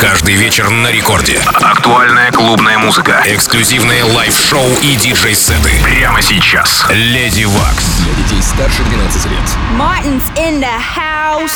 Каждый вечер на рекорде. Актуальная клубная музыка. Эксклюзивные лайв-шоу и диджей-сеты. Прямо сейчас. Леди Вакс. Для детей старше 12 лет. Martin's in the house.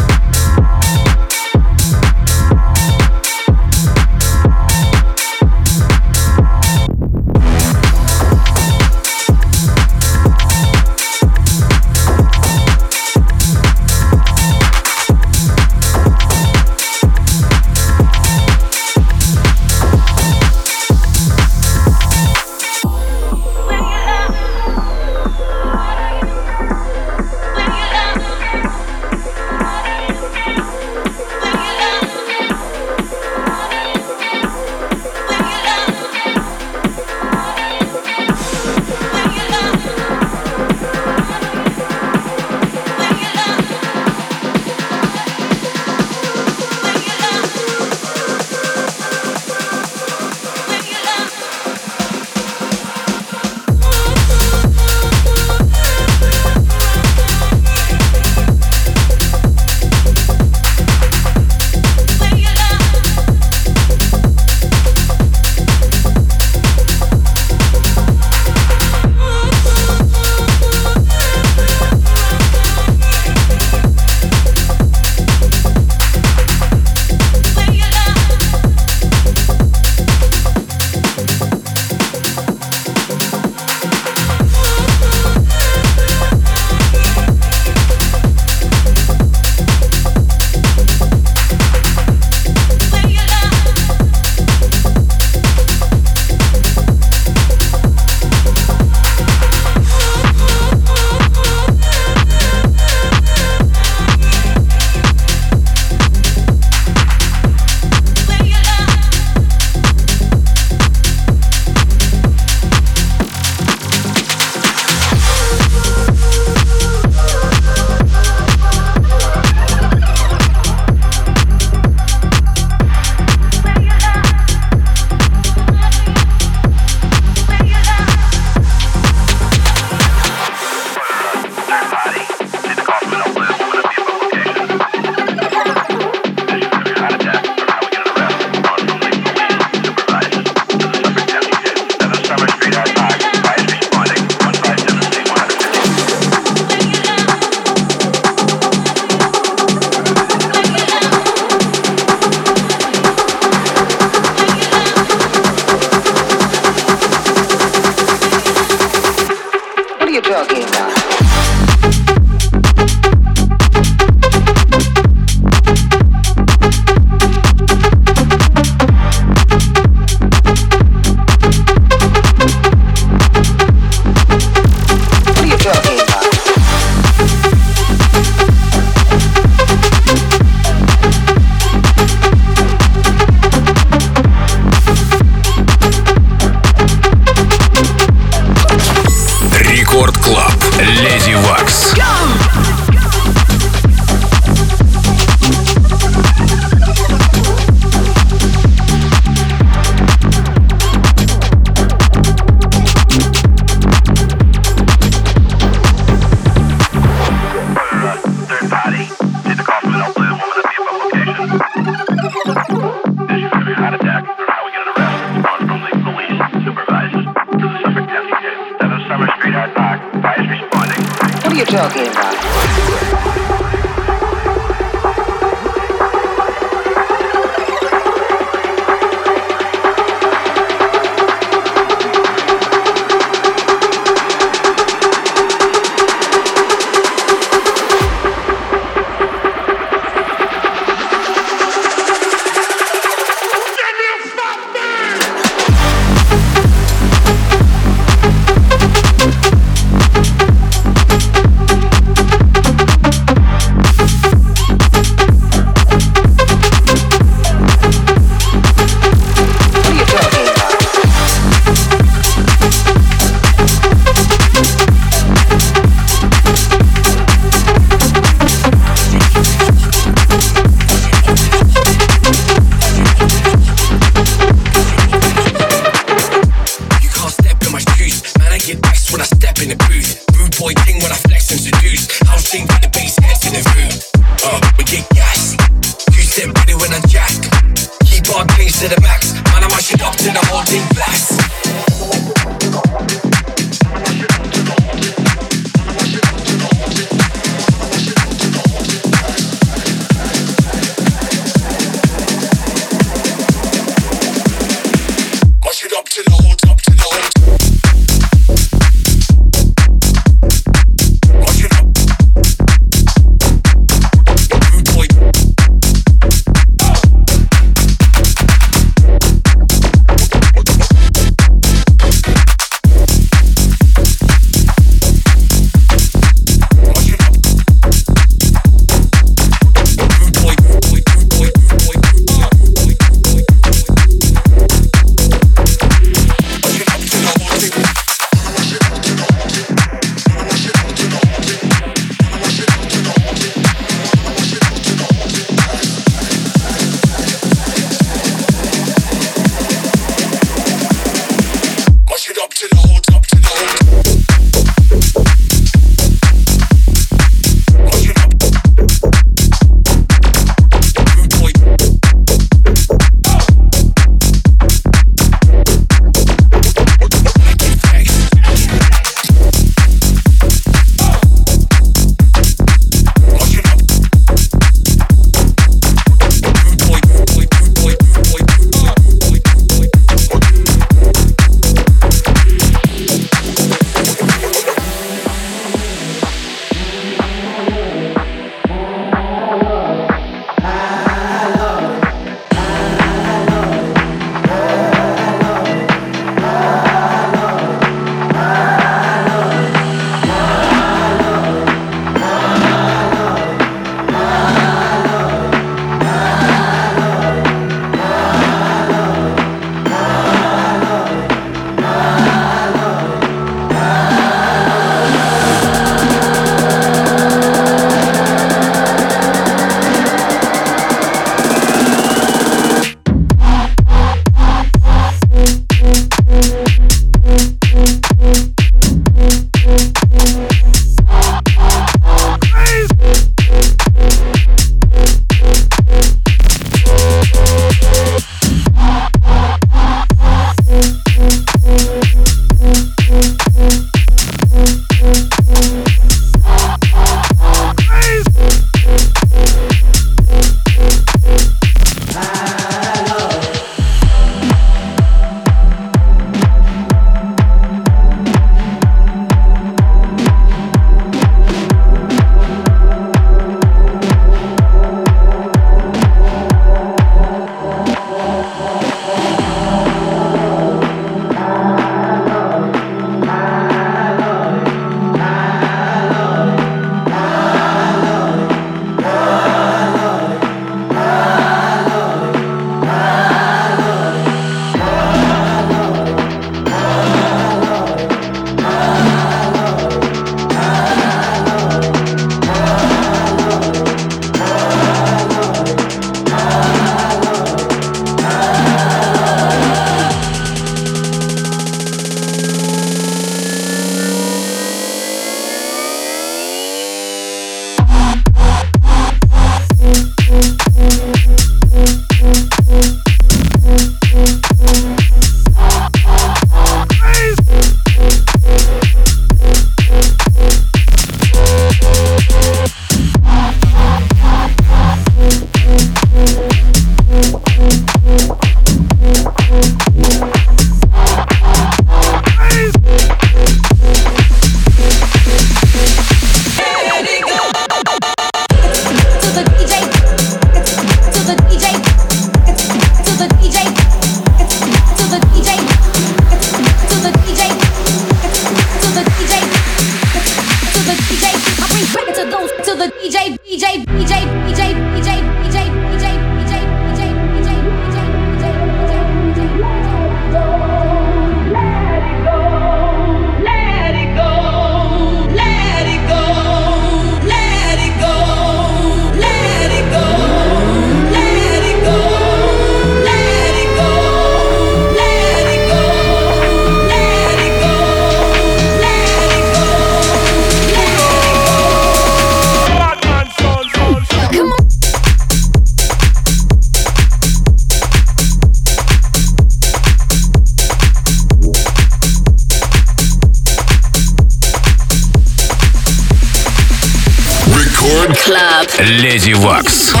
Wax.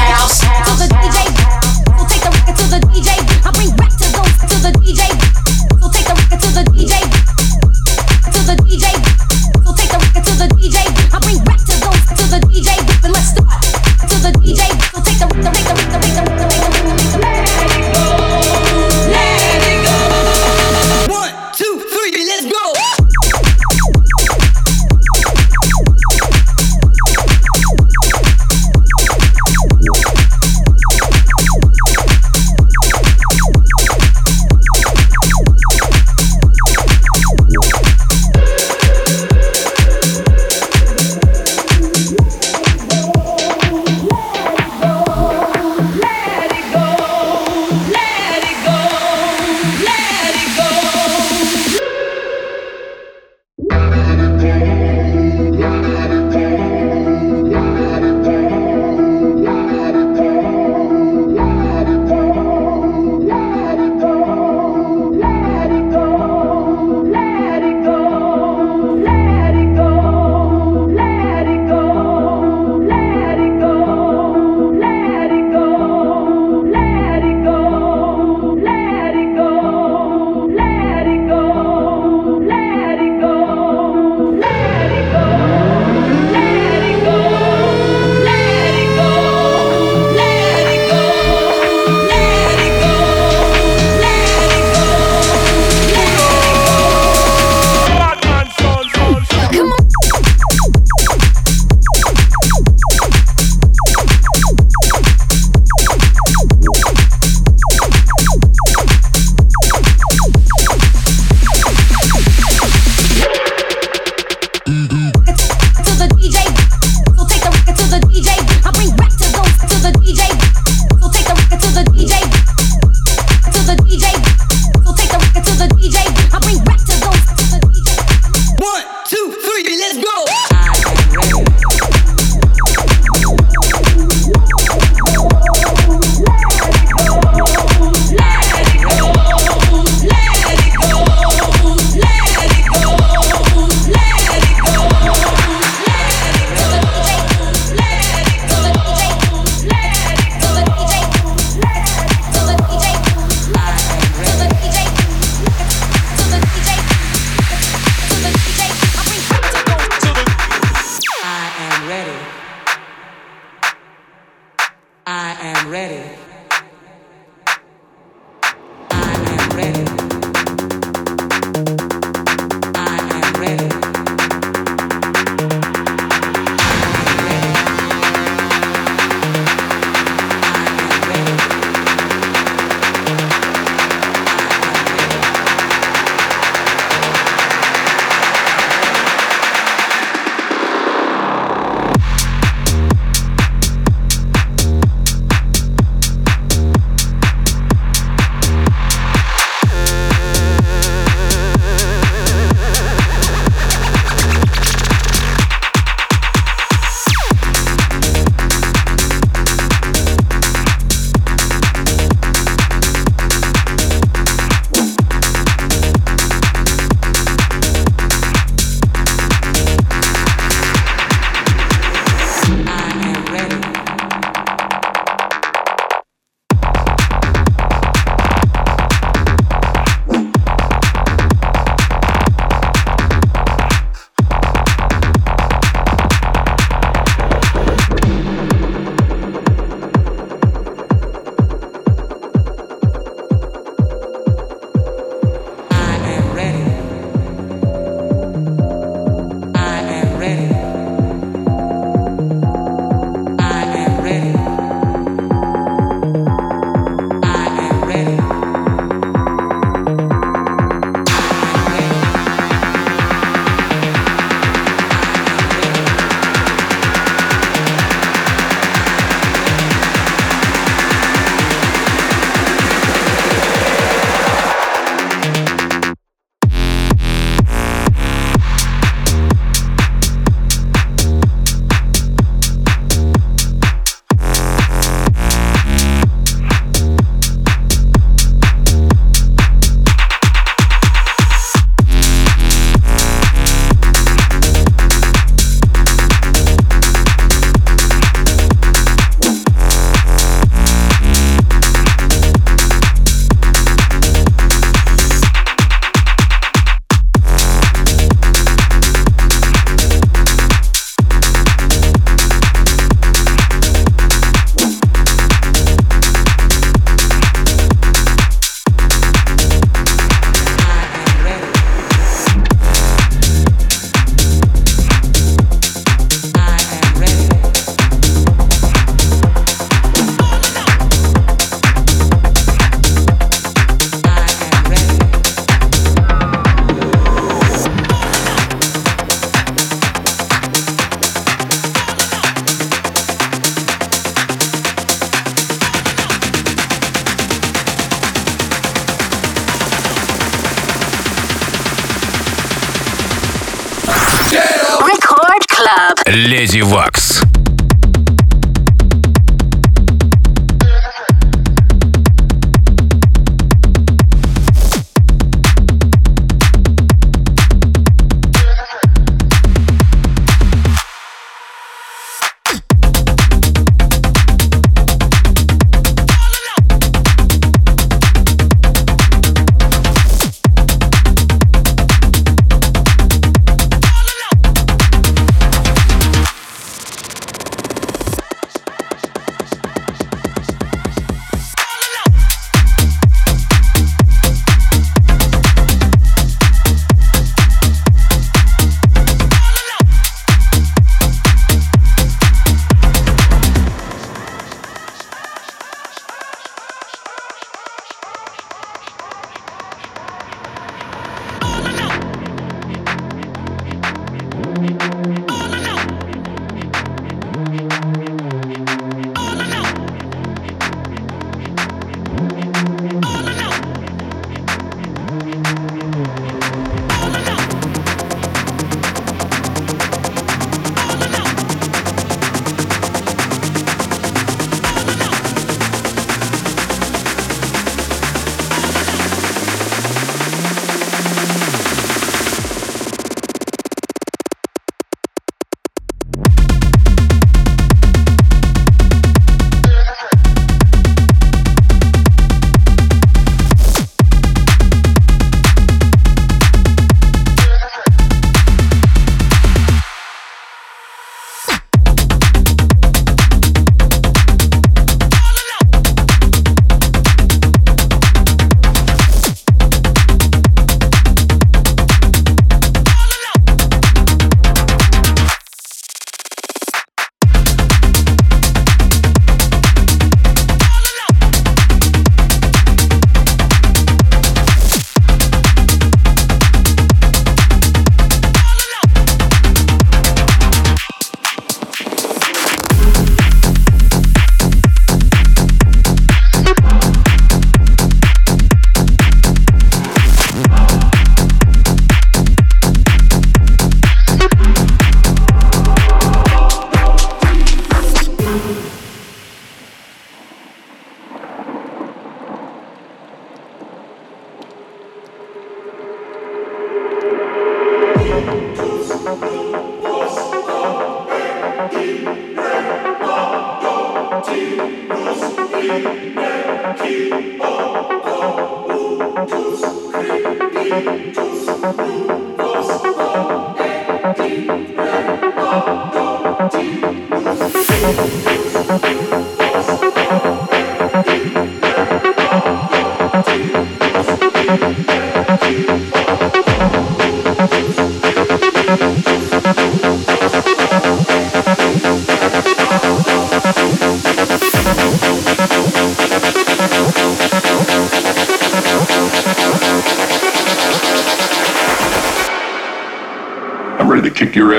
I'm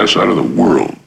ass out of the world.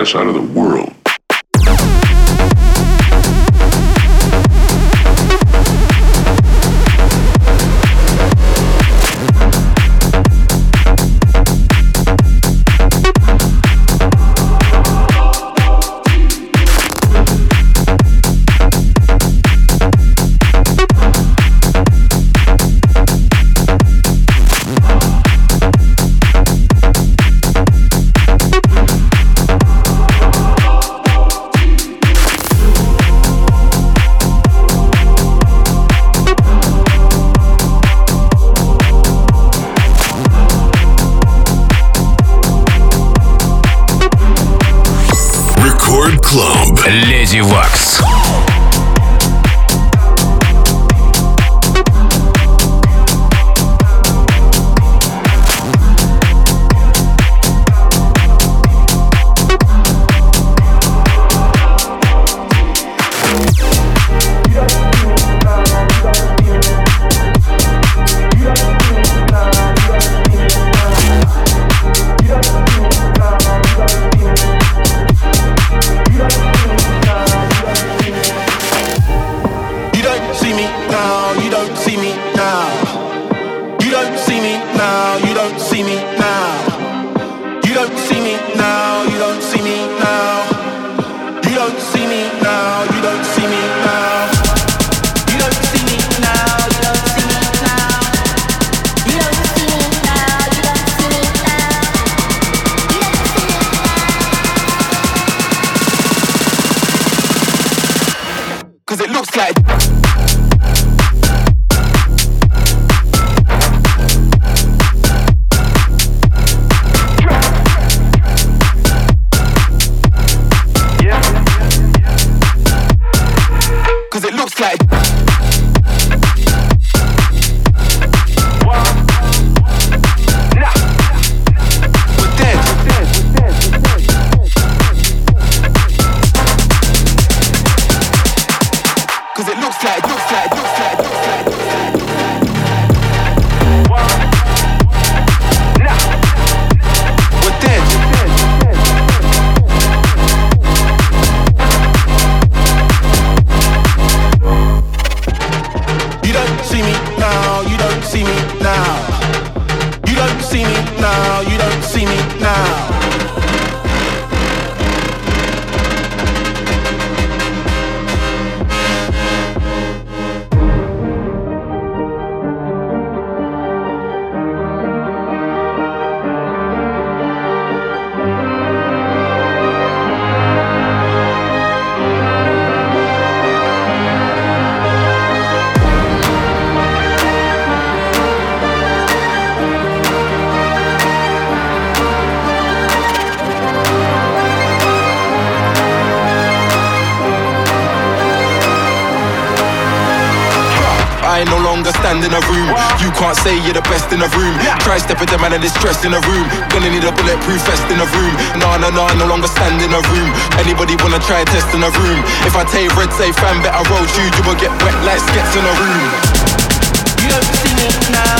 Ass out of the world. Stand in a room. You can't say you're the best in a room. Try step stepping the man and it's stress in a room. Gonna need a bulletproof vest in a room. Nah, nah, nah, no longer stand in a room. Anybody wanna try a test in a room? If I you red, say fan, better roll shoes, you will get wet like skets in a room. You don't see me now,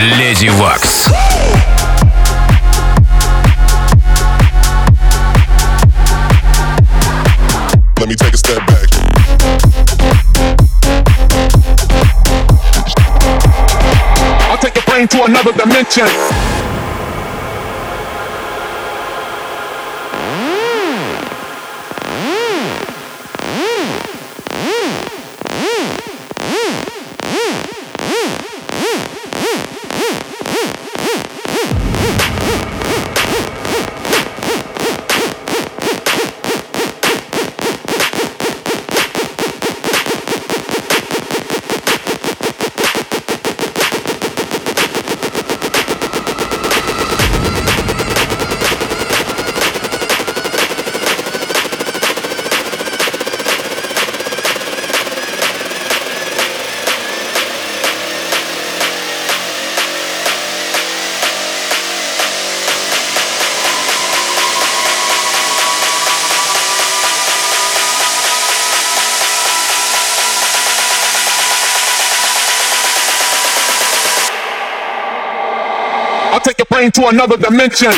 Lady Wax. Let me take a step back. I'll take brain to another dimension. To another dimension.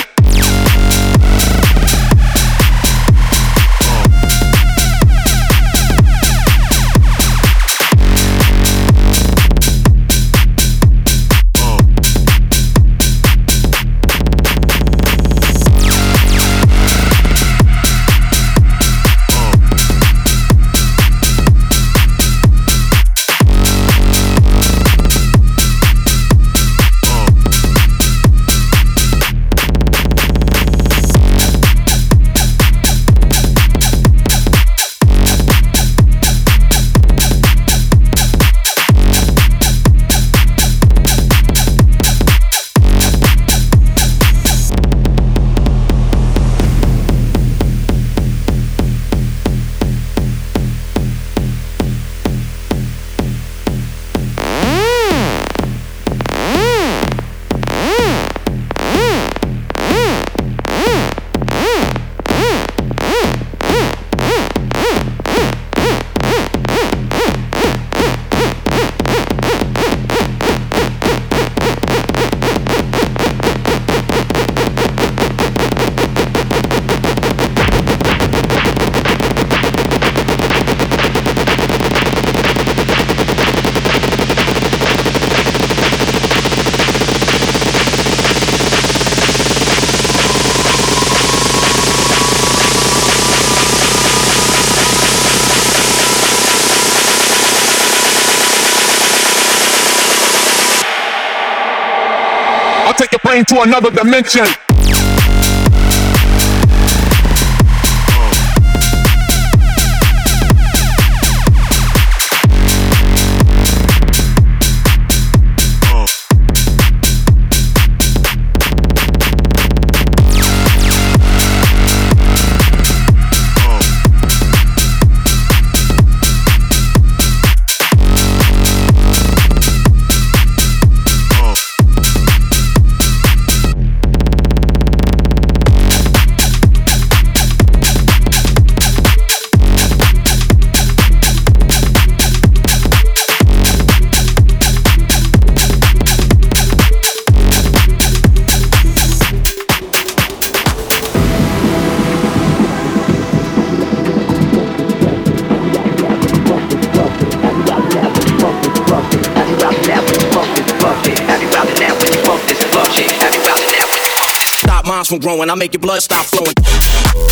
To another dimension. from growing. I make your blood stop flowing.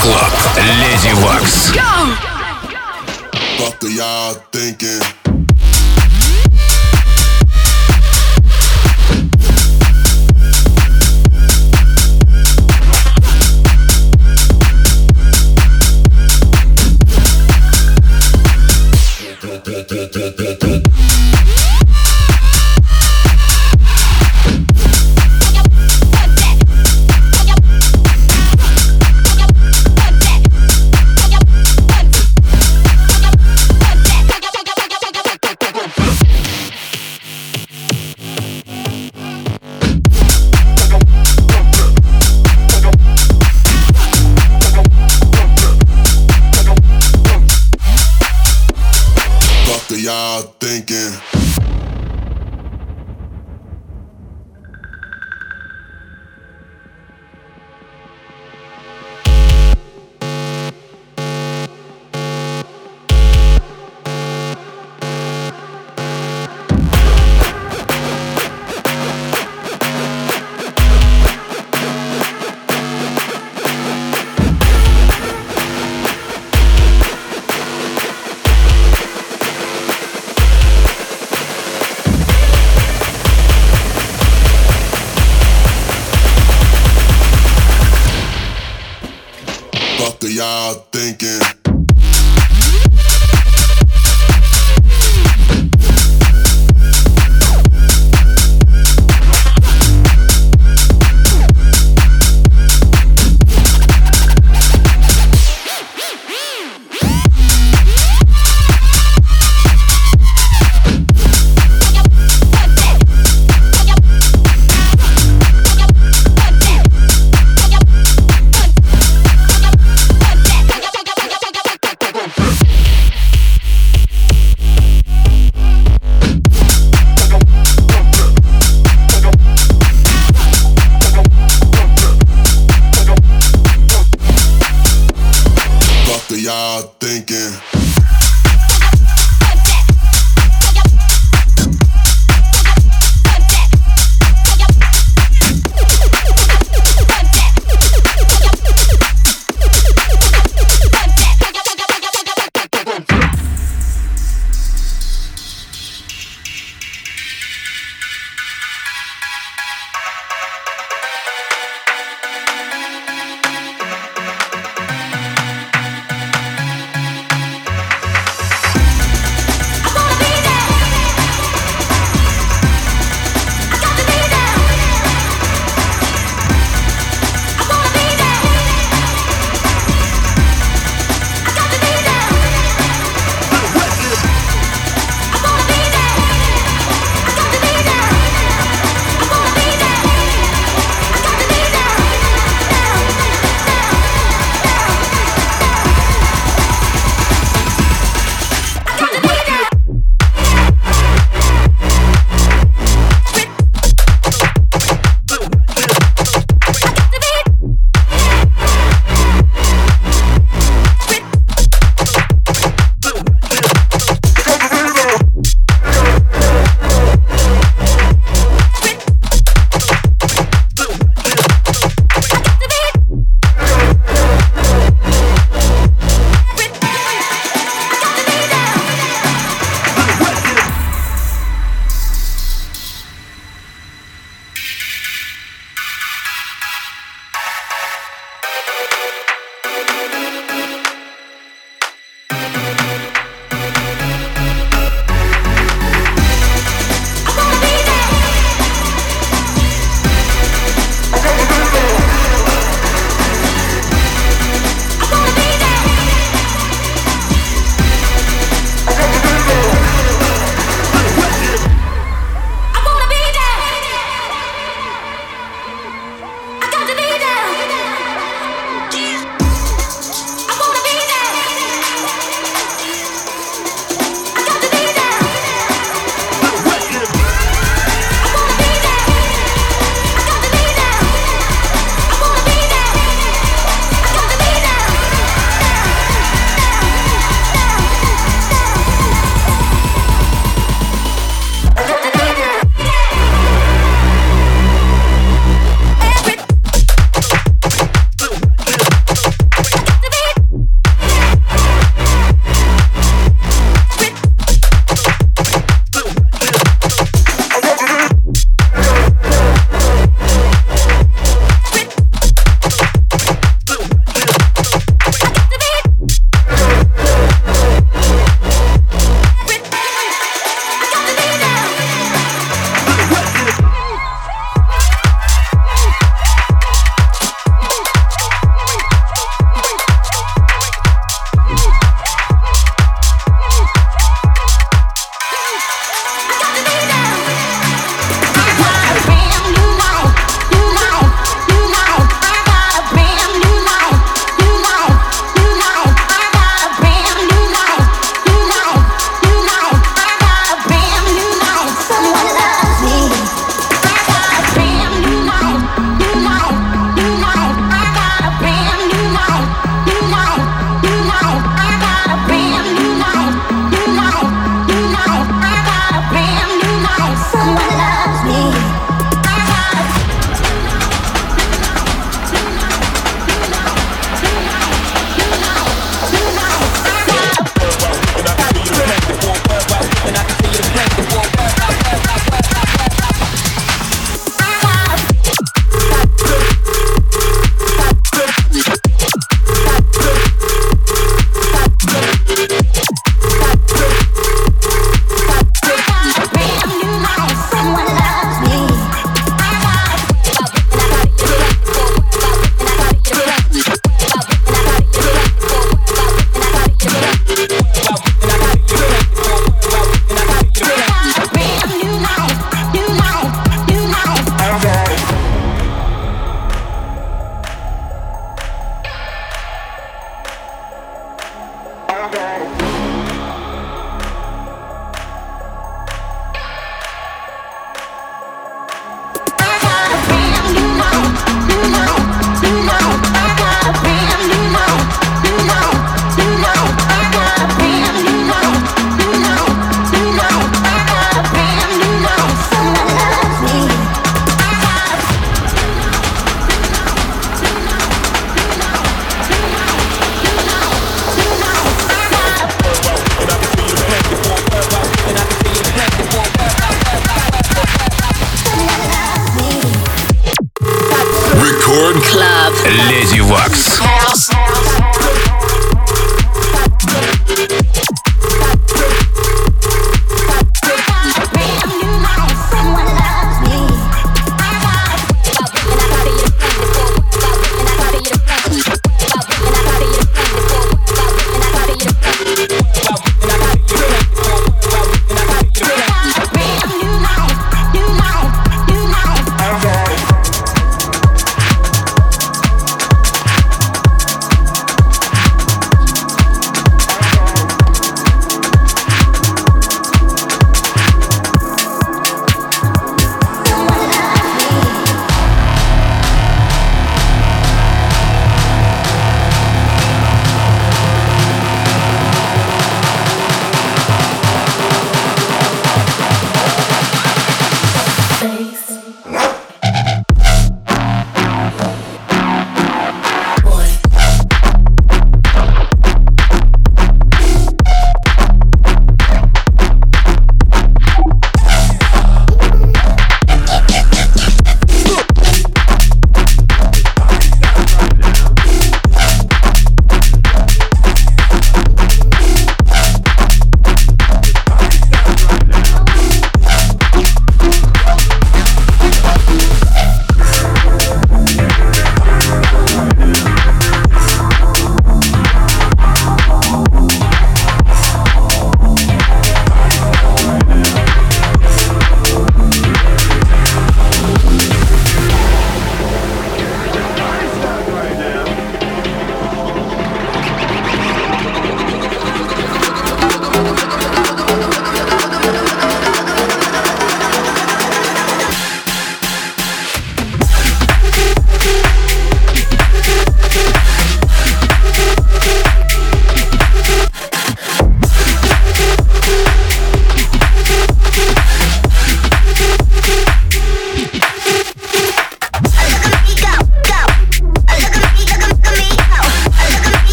Club. Lady Wax. Go! Fuck are y'all thinking?